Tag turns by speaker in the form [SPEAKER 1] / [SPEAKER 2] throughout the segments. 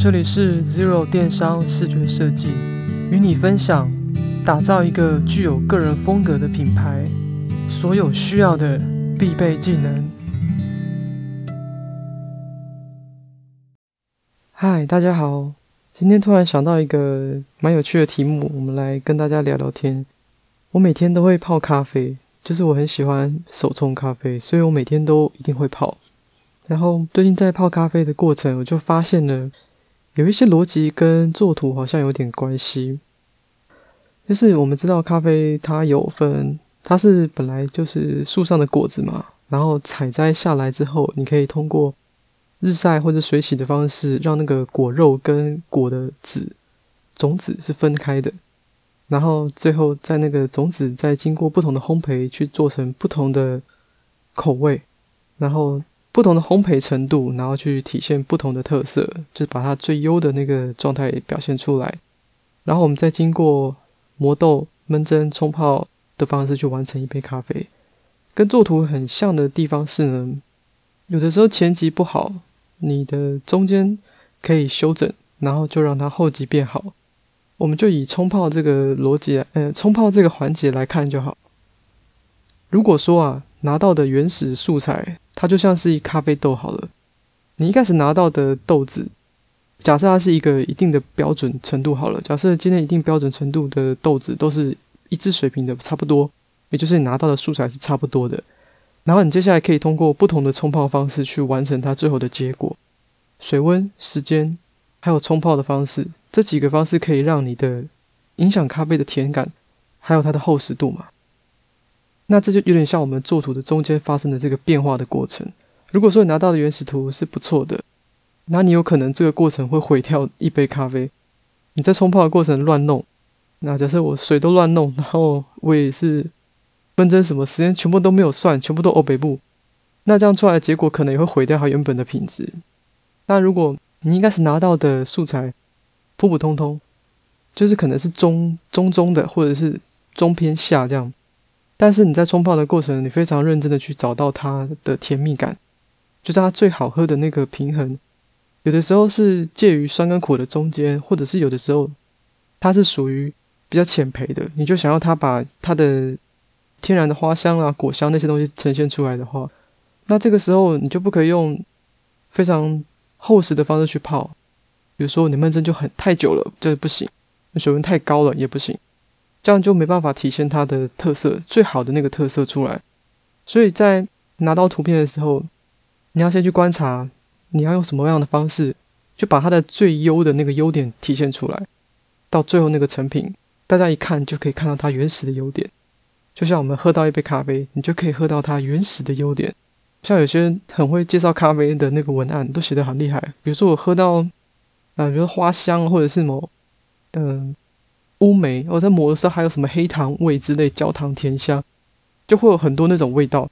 [SPEAKER 1] 这里是 Zero 电商视觉设计，与你分享打造一个具有个人风格的品牌，所有需要的必备技能。嗨，大家好，今天突然想到一个蛮有趣的题目，我们来跟大家聊聊天。我每天都会泡咖啡，就是我很喜欢手冲咖啡，所以我每天都一定会泡。然后最近在泡咖啡的过程，我就发现了。有一些逻辑跟作图好像有点关系，就是我们知道咖啡它有分，它是本来就是树上的果子嘛，然后采摘下来之后，你可以通过日晒或者水洗的方式，让那个果肉跟果的籽种子是分开的，然后最后在那个种子再经过不同的烘焙去做成不同的口味，然后。不同的烘焙程度，然后去体现不同的特色，就是把它最优的那个状态表现出来。然后我们再经过磨豆、闷蒸、冲泡的方式去完成一杯咖啡。跟作图很像的地方是呢，有的时候前级不好，你的中间可以修整，然后就让它后级变好。我们就以冲泡这个逻辑来，呃，冲泡这个环节来看就好。如果说啊，拿到的原始素材。它就像是一咖啡豆好了，你一开始拿到的豆子，假设它是一个一定的标准程度好了，假设今天一定标准程度的豆子都是一致水平的差不多，也就是你拿到的素材是差不多的，然后你接下来可以通过不同的冲泡方式去完成它最后的结果，水温、时间，还有冲泡的方式，这几个方式可以让你的影响咖啡的甜感，还有它的厚实度嘛。那这就有点像我们作图的中间发生的这个变化的过程。如果说你拿到的原始图是不错的，那你有可能这个过程会毁掉一杯咖啡。你在冲泡的过程乱弄，那假设我水都乱弄，然后我也是分针什么时间全部都没有算，全部都欧北部，那这样出来的结果可能也会毁掉它原本的品质。那如果你一开始拿到的素材普普通通，就是可能是中中中的，或者是中偏下这样。但是你在冲泡的过程，你非常认真的去找到它的甜蜜感，就是它最好喝的那个平衡。有的时候是介于酸跟苦的中间，或者是有的时候它是属于比较浅焙的。你就想要它把它的天然的花香啊、果香那些东西呈现出来的话，那这个时候你就不可以用非常厚实的方式去泡。比如说你闷蒸就很太久了，这不行；水温太高了也不行。这样就没办法体现它的特色，最好的那个特色出来。所以在拿到图片的时候，你要先去观察，你要用什么样的方式，就把它的最优的那个优点体现出来。到最后那个成品，大家一看就可以看到它原始的优点。就像我们喝到一杯咖啡，你就可以喝到它原始的优点。像有些很会介绍咖啡的那个文案，都写得很厉害。比如说我喝到，啊、比如说花香或者是某，嗯、乌梅，我在磨的时候还有什么黑糖味之类，焦糖甜香，就会有很多那种味道。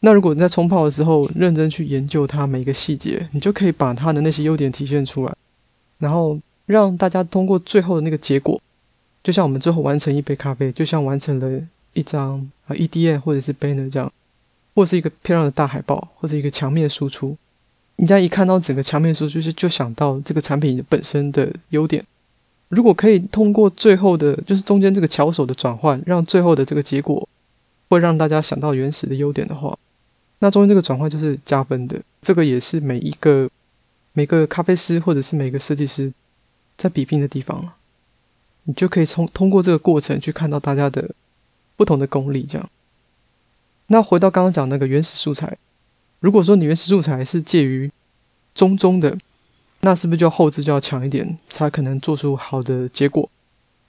[SPEAKER 1] 那如果你在冲泡的时候认真去研究它每一个细节，你就可以把它的那些优点体现出来，然后让大家通过最后的那个结果，就像我们最后完成一杯咖啡，就像完成了一张啊 EDM 或者是 banner 这样，或是一个漂亮的大海报，或者一个墙面输出，人家一看到整个墙面输出，就是就想到这个产品本身的优点。如果可以通过最后的，就是中间这个巧手的转换，让最后的这个结果会让大家想到原始的优点的话，那中间这个转换就是加分的。这个也是每一个每个咖啡师或者是每个设计师在比拼的地方。你就可以从通过这个过程去看到大家的不同的功力。这样，那回到刚刚讲那个原始素材，如果说你原始素材是介于中中的。那是不是就后置就要强一点，才可能做出好的结果？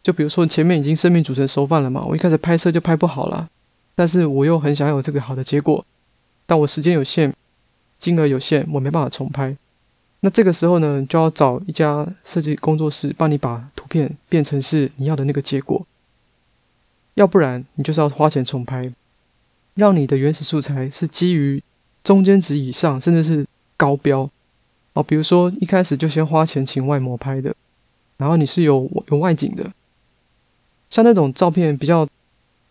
[SPEAKER 1] 就比如说前面已经生米煮成熟饭了嘛，我一开始拍摄就拍不好了，但是我又很想有这个好的结果，但我时间有限，金额有限，我没办法重拍。那这个时候呢，就要找一家设计工作室帮你把图片变成是你要的那个结果，要不然你就是要花钱重拍，让你的原始素材是基于中间值以上，甚至是高标。哦，比如说一开始就先花钱请外模拍的，然后你是有有外景的，像那种照片比较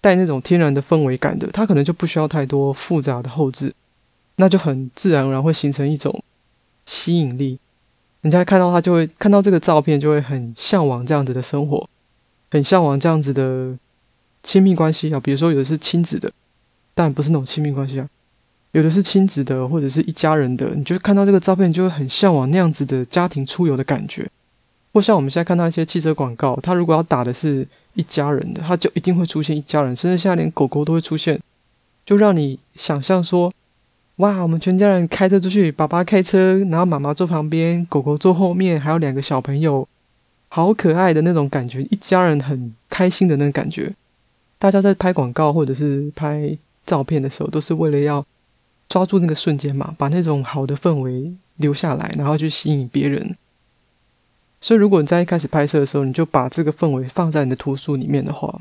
[SPEAKER 1] 带那种天然的氛围感的，它可能就不需要太多复杂的后置，那就很自然而然会形成一种吸引力。人家看到他就会看到这个照片，就会很向往这样子的生活，很向往这样子的亲密关系啊。比如说有的是亲子的，但不是那种亲密关系啊，有的是亲子的或者是一家人的，你就看到这个照片，就会很向往那样子的家庭出游的感觉。或像我们现在看到一些汽车广告，他如果要打的是一家人的，他就一定会出现一家人，甚至现在连狗狗都会出现，就让你想象说，哇，我们全家人开车出去，爸爸开车，然后妈妈坐旁边，狗狗坐后面，还有两个小朋友，好可爱的那种感觉，一家人很开心的那种感觉。大家在拍广告或者是拍照片的时候，都是为了要抓住那个瞬间嘛，把那种好的氛围留下来，然后去吸引别人。所以，如果你在一开始拍摄的时候，你就把这个氛围放在你的图书里面的话，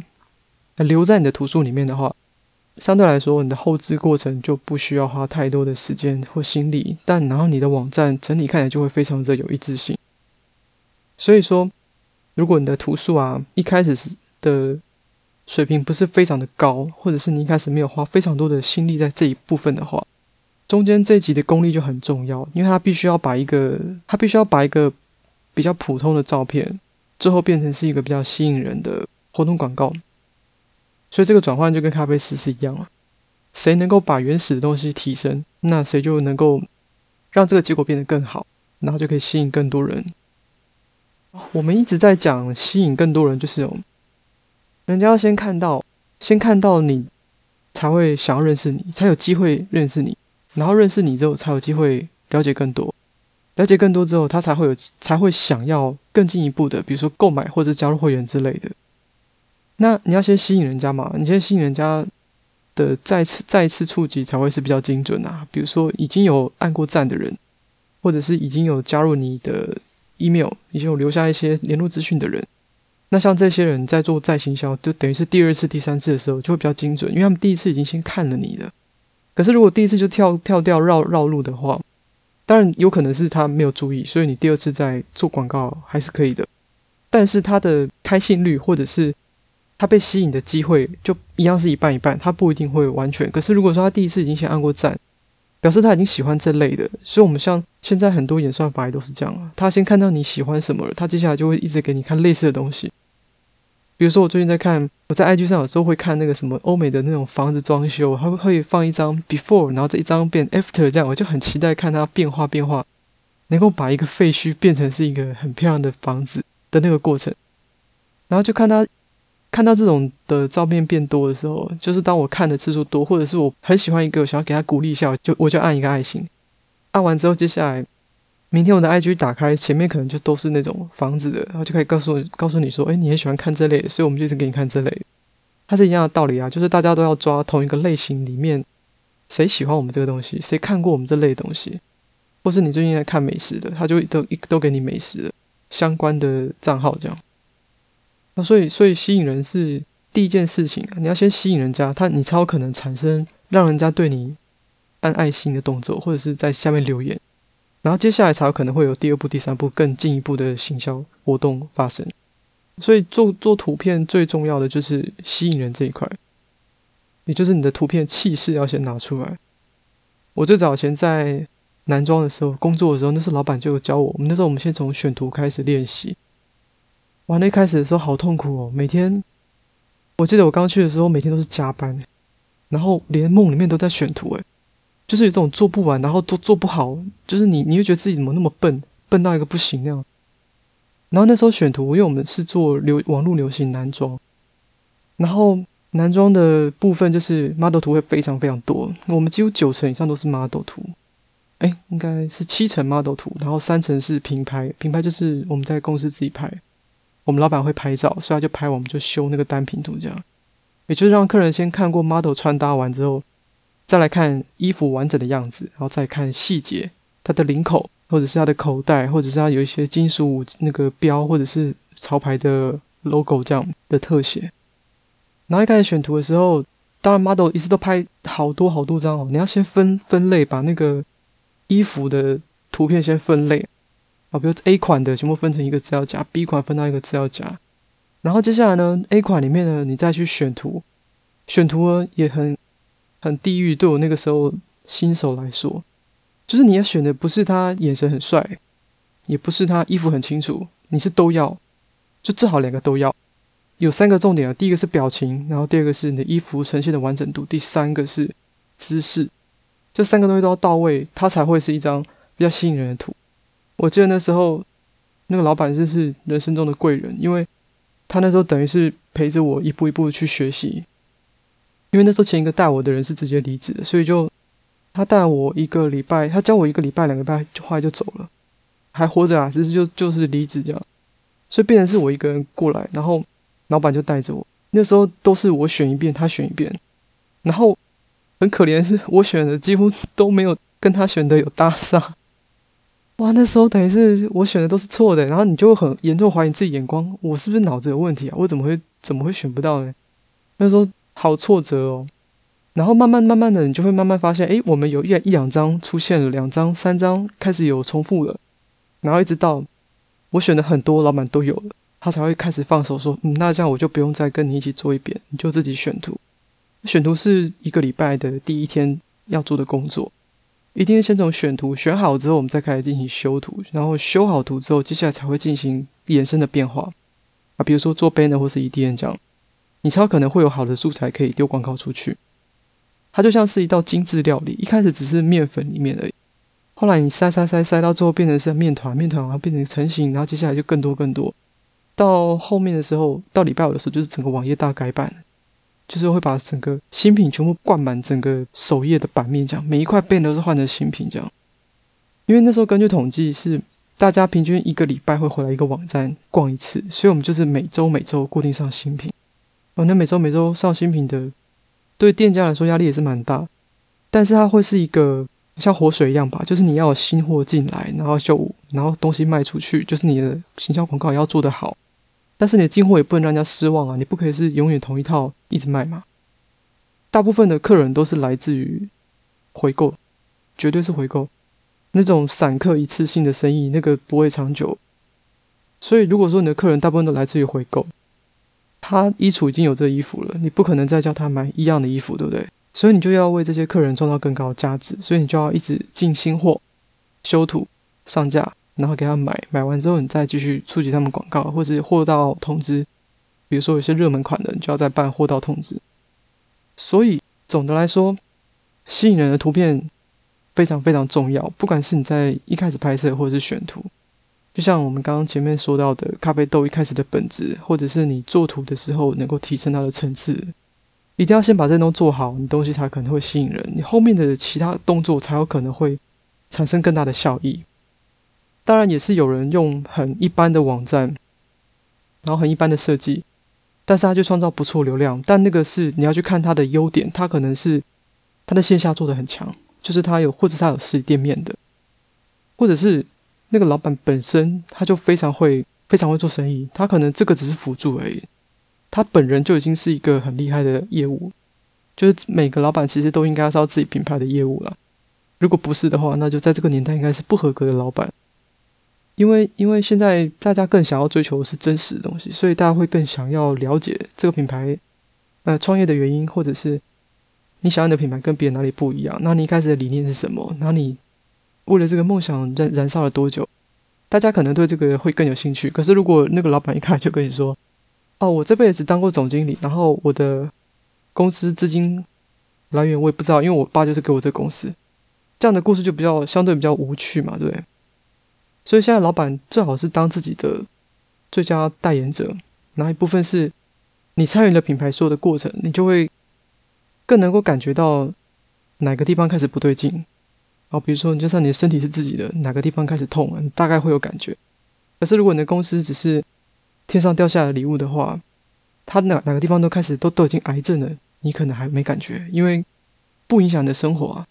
[SPEAKER 1] 留在你的图书里面的话，相对来说，你的后置过程就不需要花太多的时间或心力。但然后你的网站整体看起来就会非常的有一致性。所以说，如果你的图书啊一开始的水平不是非常的高，或者是你一开始没有花非常多的心力在这一部分的话，中间这一集的功力就很重要，因为它必须要把一个，它必须要把一个。比较普通的照片，最后变成是一个比较吸引人的活动广告，所以这个转换就跟咖啡师是一样了。谁能够把原始的东西提升，那谁就能够让这个结果变得更好，然后就可以吸引更多人。我们一直在讲吸引更多人，就是有人家要先看到，先看到你，才会想要认识你，才有机会认识你，然后认识你之后，才有机会了解更多。了解更多之后，他才会有才会想要更进一步的，比如说购买或者加入会员之类的。那你要先吸引人家嘛，你先吸引人家的再次再一次触及才会是比较精准啊。比如说已经有按过赞的人，或者是已经有加入你的 email，已经有留下一些联络资讯的人，那像这些人在做再行销，就等于是第二次、第三次的时候就会比较精准，因为他们第一次已经先看了你的。可是如果第一次就跳跳掉绕绕路的话，当然有可能是他没有注意，所以你第二次再做广告还是可以的。但是他的开信率或者是他被吸引的机会就一样是一半一半，他不一定会完全。可是如果说他第一次已经先按过赞，表示他已经喜欢这类的。所以我们像现在很多演算法也都是这样啊，他先看到你喜欢什么了，他接下来就会一直给你看类似的东西。比如说，我最近在看，我在 IG 上有时候会看那个什么欧美的那种房子装修，它会放一张 before，然后这一张变 after，这样我就很期待看它变化变化，能够把一个废墟变成是一个很漂亮的房子的那个过程。然后就看它看到这种的照片变多的时候，就是当我看的次数多，或者是我很喜欢一个，我想要给他鼓励一下，就我就按一个爱心，按完之后接下来。明天我的 IG 打开，前面可能就都是那种房子的，然后就可以告诉，告诉你说，哎，你很喜欢看这类，所以我们就一直给你看这类。它是一样的道理啊，就是大家都要抓同一个类型里面，谁喜欢我们这个东西，谁看过我们这类东西，或是你最近在看美食的，他就都一都给你美食的相关的账号这样。那所以，所以吸引人是第一件事情啊，你要先吸引人家，他你才有可能产生让人家对你按爱心的动作，或者是在下面留言。然后接下来才有可能会有第二步、第三步更进一步的行销活动发生。所以做做图片最重要的就是吸引人这一块，也就是你的图片气势要先拿出来。我最早前在男装的时候工作的时候，那时候老板就教我，我们那时候我们先从选图开始练习。哇，那开始的时候好痛苦哦，每天我记得我刚去的时候每天都是加班，然后连梦里面都在选图诶。就是有这种做不完，然后都做不好，就是你你会觉得自己怎么那么笨，笨到一个不行那样。然后那时候选图，因为我们是做流网络流行男装，然后男装的部分就是 model 图会非常非常多，我们几乎九成以上都是 model 图，哎，应该是七成 model 图，然后三成是平拍，平拍就是我们在公司自己拍，我们老板会拍照，所以他就拍，我们就修那个单品图这样，也就是让客人先看过 model 穿搭完之后。再来看衣服完整的样子，然后再看细节，它的领口，或者是它的口袋，或者是它有一些金属那个标，或者是潮牌的 logo 这样的特写。然后一开始选图的时候，当然 model 一次都拍好多好多张哦，你要先分分类，把那个衣服的图片先分类啊，比如 A 款的全部分成一个资料夹，B 款分到一个资料夹，然后接下来呢，A 款里面呢，你再去选图，选图呢也很。很地狱，对我那个时候新手来说，就是你要选的不是他眼神很帅，也不是他衣服很清楚，你是都要，就最好两个都要。有三个重点啊，第一个是表情，然后第二个是你的衣服呈现的完整度，第三个是姿势，这三个东西都要到位，它才会是一张比较吸引人的图。我记得那时候那个老板就是人生中的贵人，因为他那时候等于是陪着我一步一步去学习，因为那时候前一个带我的人是直接离职的，所以就他带我一个礼拜，他教我一个礼拜两个礼拜，就后来就走了，还活着啊，只是就就是离职这样，所以变成是我一个人过来，然后。老板就带着我，那时候都是我选一遍，他选一遍，然后很可怜的是，我选的几乎都没有跟他选的有搭上。哇，那时候等于是我选的都是错的，然后你就会很严重怀疑自己眼光，我是不是脑子有问题啊？我怎么会怎么会选不到呢？那时候好挫折哦。然后慢慢慢慢的，你就会慢慢发现，诶，我们有一一两张出现了，两张、三张开始有重复了，然后一直到我选的很多，老板都有了。他才会开始放手说：“嗯，那这样我就不用再跟你一起做一遍，你就自己选图。选图是一个礼拜的第一天要做的工作，一定先从选图选好之后，我们再开始进行修图。然后修好图之后，接下来才会进行延伸的变化啊，比如说做 banner 或是 EDM 这样，你超可能会有好的素材可以丢广告出去。它就像是一道精致料理，一开始只是面粉里面而已，后来你塞塞塞塞到最后变成是面团，面团然后变成成型，然后接下来就更多更多。”到后面的时候，到礼拜五的时候，就是整个网页大改版，就是会把整个新品全部灌满整个首页的版面，这样每一块变都是换成新品，这样。因为那时候根据统计是大家平均一个礼拜会回来一个网站逛一次，所以我们就是每周每周固定上新品。哦，那每周每周上新品的，对店家来说压力也是蛮大，但是它会是一个像活水一样吧，就是你要有新货进来，然后就然后东西卖出去，就是你的行销广告也要做得好。但是你的进货也不能让人家失望啊！你不可以是永远同一套一直卖嘛。大部分的客人都是来自于回购，绝对是回购。那种散客一次性的生意，那个不会长久。所以如果说你的客人大部分都来自于回购，他衣橱已经有这衣服了，你不可能再叫他买一样的衣服，对不对？所以你就要为这些客人创造更高的价值，所以你就要一直进新货、修图、上架。然后给他买，买完之后你再继续触及他们广告，或者货到通知。比如说有些热门款的，你就要再办货到通知。所以总的来说，吸引人的图片非常非常重要。不管是你在一开始拍摄，或者是选图，就像我们刚刚前面说到的咖啡豆一开始的本质，或者是你做图的时候能够提升它的层次，一定要先把这东西做好，你东西才可能会吸引人，你后面的其他动作才有可能会产生更大的效益。当然也是有人用很一般的网站，然后很一般的设计，但是他就创造不错流量。但那个是你要去看他的优点，他可能是他的线下做的很强，就是他有或者他有实体店面的，或者是那个老板本身他就非常会非常会做生意，他可能这个只是辅助而已，他本人就已经是一个很厉害的业务。就是每个老板其实都应该要知道自己品牌的业务了，如果不是的话，那就在这个年代应该是不合格的老板。因为因为现在大家更想要追求的是真实的东西，所以大家会更想要了解这个品牌，呃，创业的原因，或者是你想要的品牌跟别人哪里不一样？那你一开始的理念是什么？那你为了这个梦想燃燃烧了多久？大家可能对这个会更有兴趣。可是如果那个老板一看就跟你说：“哦，我这辈子当过总经理，然后我的公司资金来源我也不知道，因为我爸就是给我这个公司。”这样的故事就比较相对比较无趣嘛，对不对？所以现在老板最好是当自己的最佳代言者，哪一部分是你参与了品牌所有的过程，你就会更能够感觉到哪个地方开始不对劲。好，比如说，你就算你的身体是自己的，哪个地方开始痛了，你大概会有感觉。可是如果你的公司只是天上掉下来的礼物的话，它哪哪个地方都开始都都已经癌症了，你可能还没感觉，因为不影响你的生活啊。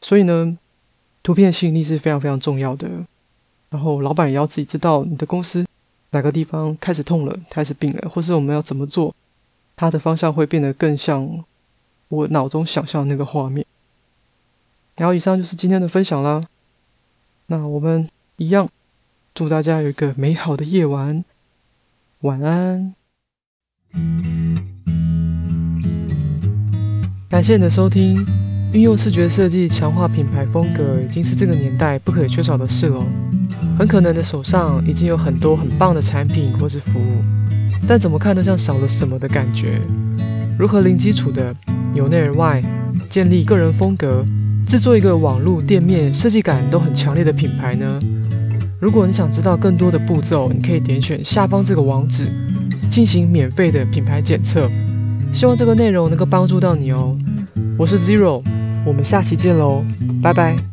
[SPEAKER 1] 所以呢，图片吸引力是非常非常重要的。然后，老板也要自己知道你的公司哪个地方开始痛了，开始病了，或是我们要怎么做，它的方向会变得更像我脑中想象的那个画面。然后，以上就是今天的分享啦。那我们一样，祝大家有一个美好的夜晚，晚安。感谢你的收听，运用视觉设计强化品牌风格，已经是这个年代不可缺少的事了。很可能的手上已经有很多很棒的产品或是服务，但怎么看都像少了什么的感觉。如何零基础的由内而外建立个人风格，制作一个网络店面设计感都很强烈的品牌呢？如果你想知道更多的步骤，你可以点选下方这个网址进行免费的品牌检测。希望这个内容能够帮助到你哦。我是 Zero，我们下期见喽，拜拜。